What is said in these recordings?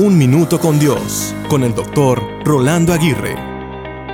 Un Minuto con Dios, con el doctor Rolando Aguirre.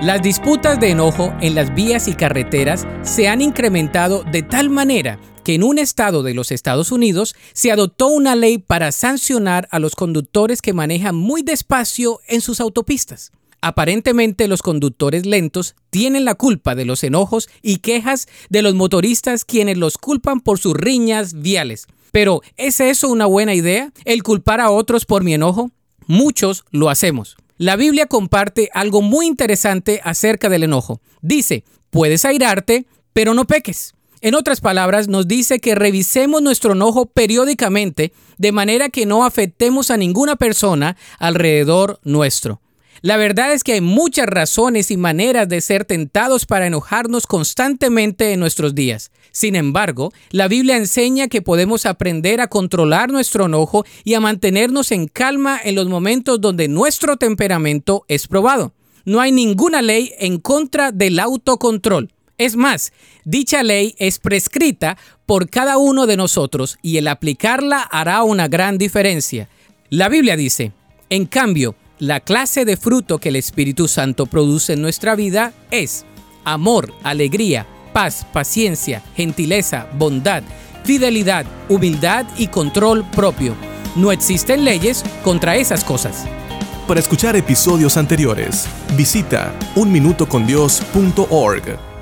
Las disputas de enojo en las vías y carreteras se han incrementado de tal manera que en un estado de los Estados Unidos se adoptó una ley para sancionar a los conductores que manejan muy despacio en sus autopistas. Aparentemente los conductores lentos tienen la culpa de los enojos y quejas de los motoristas quienes los culpan por sus riñas viales. Pero, ¿es eso una buena idea? ¿El culpar a otros por mi enojo? Muchos lo hacemos. La Biblia comparte algo muy interesante acerca del enojo. Dice, puedes airarte, pero no peques. En otras palabras, nos dice que revisemos nuestro enojo periódicamente de manera que no afectemos a ninguna persona alrededor nuestro. La verdad es que hay muchas razones y maneras de ser tentados para enojarnos constantemente en nuestros días. Sin embargo, la Biblia enseña que podemos aprender a controlar nuestro enojo y a mantenernos en calma en los momentos donde nuestro temperamento es probado. No hay ninguna ley en contra del autocontrol. Es más, dicha ley es prescrita por cada uno de nosotros y el aplicarla hará una gran diferencia. La Biblia dice, en cambio, la clase de fruto que el Espíritu Santo produce en nuestra vida es amor, alegría, paz, paciencia, gentileza, bondad, fidelidad, humildad y control propio. No existen leyes contra esas cosas. Para escuchar episodios anteriores, visita unminutocondios.org.